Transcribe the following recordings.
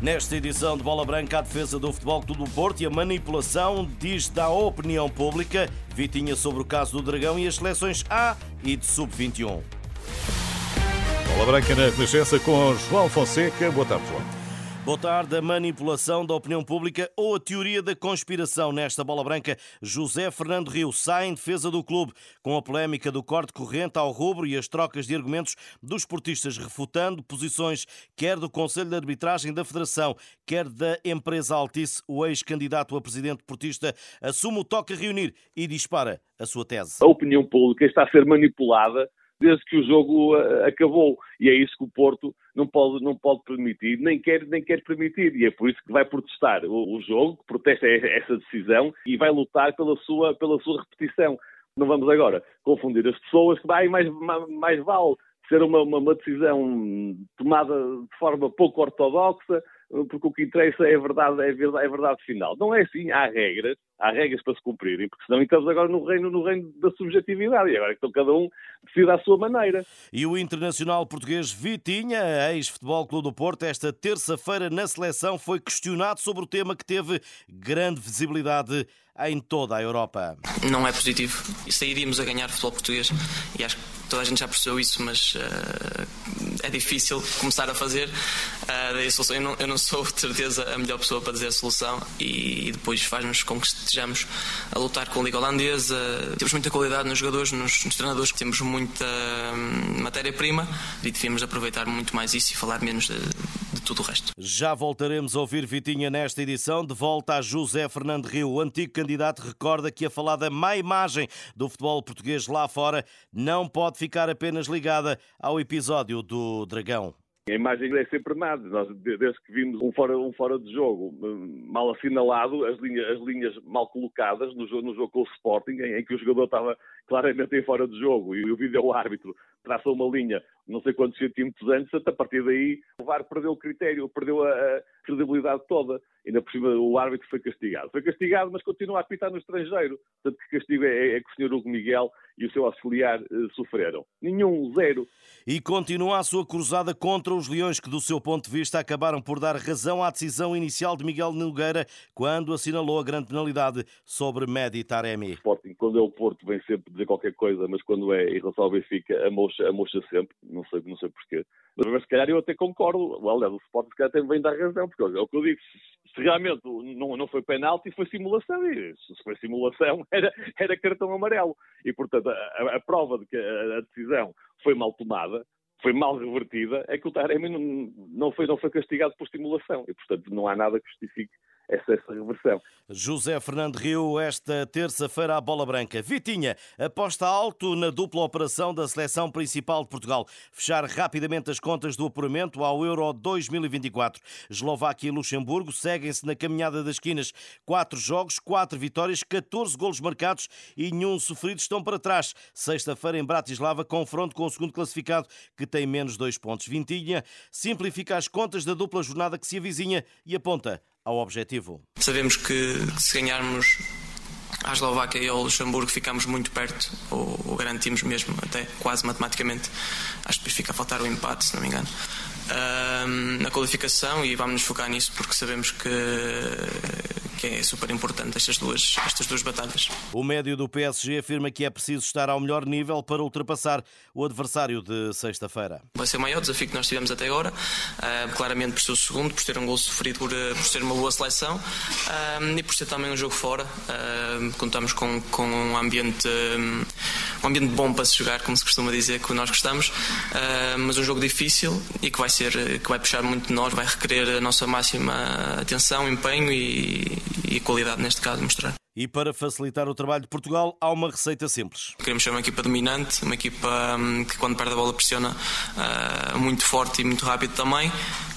Nesta edição de Bola Branca, a defesa do Futebol Clube do Porto e a manipulação diz da opinião pública. Vitinha sobre o caso do Dragão e as seleções A e de Sub-21. Bola Branca na Renascença com João Fonseca. Boa tarde, João. Boa tarde. A manipulação da opinião pública ou a teoria da conspiração nesta bola branca. José Fernando Rio sai em defesa do clube com a polémica do corte corrente ao rubro e as trocas de argumentos dos esportistas, refutando posições quer do Conselho de Arbitragem da Federação, quer da empresa Altice. O ex-candidato a presidente portista assume o toque a reunir e dispara a sua tese. A opinião pública está a ser manipulada desde que o jogo uh, acabou. E é isso que o Porto não pode, não pode permitir, nem quer, nem quer permitir. E é por isso que vai protestar o, o jogo, que protesta essa decisão e vai lutar pela sua, pela sua repetição. Não vamos agora confundir as pessoas que vai mais, mais, mais vale ser uma, uma, uma, decisão tomada de forma pouco ortodoxa, porque o que interessa é a verdade, é a verdade, é a verdade final. Não é assim, há regras, há regras para se cumprirem, porque senão estamos agora no reino, no reino da subjetividade, e agora então cada um decide à sua maneira. E o internacional português Vitinha, ex-futebol Clube do Porto, esta terça-feira na seleção foi questionado sobre o tema que teve grande visibilidade em toda a Europa. Não é positivo. E sairíamos a ganhar futebol português e acho que toda a gente já percebeu isso, mas uh, é difícil começar a fazer. Uh, eu, não, eu não sou de certeza a melhor pessoa para dizer a solução e, e depois faz-nos com que estejamos a lutar com a Liga Holandesa. Temos muita qualidade nos jogadores, nos, nos treinadores, temos muita hum, matéria-prima e devíamos aproveitar muito mais isso e falar menos de, de tudo o resto. Já voltaremos a ouvir Vitinha nesta edição. De volta a José Fernando Rio, o antigo candidato, recorda que a falada má imagem do futebol português lá fora não pode ficar apenas ligada ao episódio do Dragão. A imagem é sempre má. Nós, desde que vimos um fora, um fora de jogo hum, mal assinalado, as linhas, as linhas mal colocadas no jogo, no jogo com o Sporting, em, em que o jogador estava claramente em fora de jogo e o vídeo árbitro traça uma linha não sei quantos centímetros antes, a partir daí o VAR perdeu o critério, perdeu a, a credibilidade toda. Ainda por cima o árbitro foi castigado. Foi castigado, mas continua a apitar no estrangeiro. Portanto, que castigo é, é que o senhor Hugo Miguel e o seu auxiliar eh, sofreram. Nenhum, zero. E continua a sua cruzada contra os Leões, que do seu ponto de vista acabaram por dar razão à decisão inicial de Miguel Nogueira quando assinalou a grande penalidade sobre Medi Taremi. Sporting, quando é o Porto, vem sempre dizer qualquer coisa, mas quando é em relação ao Benfica, a a mocha sempre não sei, não sei porquê. Mas se calhar eu até concordo. Aliás, o Sport se calhar até vem dar razão, porque é o que eu digo. Se realmente não, não foi penalti, foi simulação. E se foi simulação, era, era cartão amarelo. E, portanto, a, a prova de que a, a decisão foi mal tomada, foi mal revertida, é que o Taremi não, não, foi, não foi castigado por simulação. E, portanto, não há nada que justifique essa, essa reversão. José Fernando Rio, esta terça-feira à bola branca. Vitinha, aposta alto na dupla operação da seleção principal de Portugal. Fechar rapidamente as contas do apuramento ao Euro 2024. Eslováquia e Luxemburgo seguem-se na caminhada das esquinas. Quatro jogos, quatro vitórias, 14 golos marcados e nenhum sofrido estão para trás. Sexta-feira em Bratislava, confronto com o segundo classificado, que tem menos dois pontos. Vintinha simplifica as contas da dupla jornada que se avizinha e aponta ao objetivo. Sabemos que se ganharmos à Eslováquia e ao Luxemburgo ficamos muito perto, ou, ou, garantimos mesmo, até quase matematicamente. Acho que fica a faltar o empate, se não me engano. Na qualificação e vamos nos focar nisso porque sabemos que que é super importante estas duas, estas duas batalhas. O médio do PSG afirma que é preciso estar ao melhor nível para ultrapassar o adversário de sexta-feira. Vai ser o maior desafio que nós tivemos até agora, uh, claramente por ser o segundo, por ter um gol sofrido, por, uh, por ser uma boa seleção uh, e por ser também um jogo fora. contamos com, com um ambiente um ambiente bom para se jogar, como se costuma dizer, que nós gostamos, mas um jogo difícil e que vai ser que vai puxar muito de nós, vai requerer a nossa máxima atenção, empenho e, e qualidade neste caso mostrar. E para facilitar o trabalho de Portugal, há uma receita simples. Queremos ser uma equipa dominante, uma equipa hum, que quando perde a bola pressiona uh, muito forte e muito rápido também.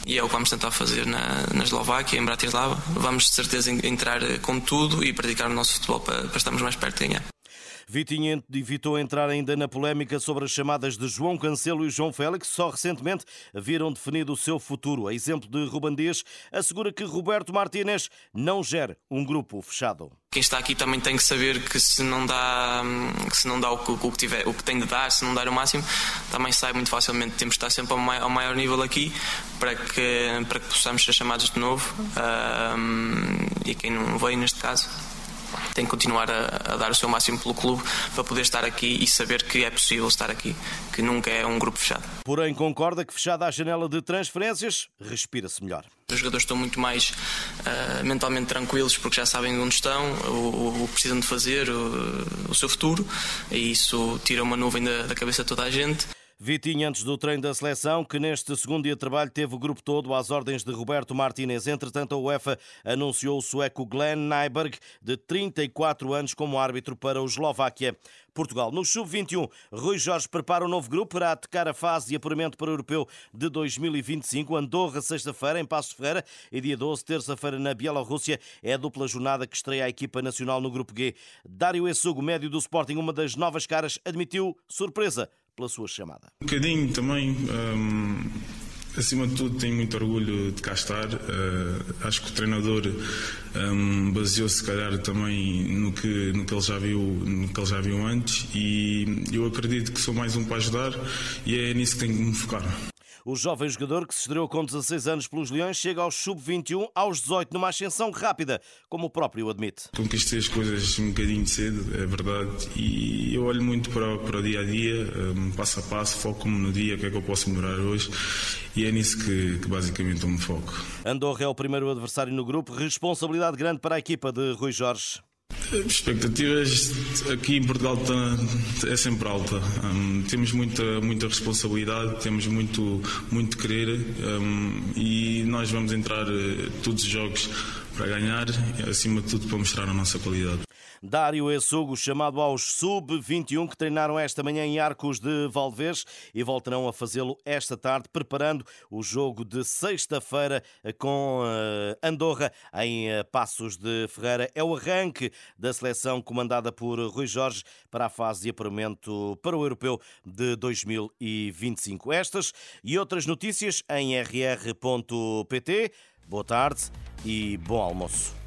E é o que vamos tentar fazer na, na Eslováquia, em Bratislava. Vamos de certeza entrar com tudo e praticar o nosso futebol para, para estarmos mais perto de ganhar. Vitinha evitou entrar ainda na polémica sobre as chamadas de João Cancelo e João Félix, só recentemente viram definido o seu futuro. A exemplo de Ruban Dias, assegura que Roberto Martínez não gera um grupo fechado. Quem está aqui também tem que saber que se não dá, se não dá o que, o que, tiver, o que tem de dar, se não dar o máximo, também sai muito facilmente. Temos que estar sempre ao maior, ao maior nível aqui para que, para que possamos ser chamados de novo. Um, e quem não veio neste caso tem que continuar a, a, dar o seu máximo pelo clube para poder estar aqui e saber que é possível estar aqui, que nunca é um grupo fechado. Porém, concorda que fechada a janela de transferências, respira-se melhor. Os jogadores estão muito mais uh, mentalmente tranquilos porque já sabem onde estão, o, o que precisam de fazer, o, o, seu futuro, e isso tira uma nuvem da, da cabeça de toda a gente. Vitinho antes do treino da seleção, que neste segundo dia de trabalho teve o grupo todo às ordens de Roberto Martínez. Entretanto, a UEFA anunciou o sueco Glenn Nyberg, de 34 anos, como árbitro para o Eslováquia. Portugal. No Sub-21, Rui Jorge prepara um novo grupo para atacar a fase de apuramento para o Europeu de 2025. Andorra, sexta-feira, em Passo Ferreira, e dia 12, terça-feira, na Bielorrússia. É a dupla jornada que estreia a equipa nacional no Grupo G. Dário Essugo, médio do Sporting, uma das novas caras, admitiu surpresa pela sua chamada. Um bocadinho também. Hum, acima de tudo, tenho muito orgulho de cá estar. Uh, acho que o treinador um, baseou-se, se calhar, também no que, no, que ele já viu, no que ele já viu antes. E eu acredito que sou mais um para ajudar e é nisso que tenho que me focar. O jovem jogador que se estreou com 16 anos pelos Leões chega aos sub-21 aos 18 numa ascensão rápida, como o próprio admite. Conquistei as coisas um bocadinho cedo, é verdade, e eu olho muito para, para o dia a dia, um, passo a passo, foco-me no dia, o que é que eu posso melhorar hoje, e é nisso que, que basicamente eu me foco. Andorra é o primeiro adversário no grupo, responsabilidade grande para a equipa de Rui Jorge. Expectativas aqui em Portugal é sempre alta. Um, temos muita, muita responsabilidade, temos muito, muito querer um, e nós vamos entrar uh, todos os jogos para ganhar, acima de tudo para mostrar a nossa qualidade. Dário Essugo, chamado aos Sub-21, que treinaram esta manhã em Arcos de Valdevez e voltarão a fazê-lo esta tarde, preparando o jogo de sexta-feira com eh, Andorra em eh, Passos de Ferreira. É o arranque da seleção comandada por Rui Jorge para a fase de apuramento para o Europeu de 2025. Estas e outras notícias em rr.pt. Boa tarde e bom almoço.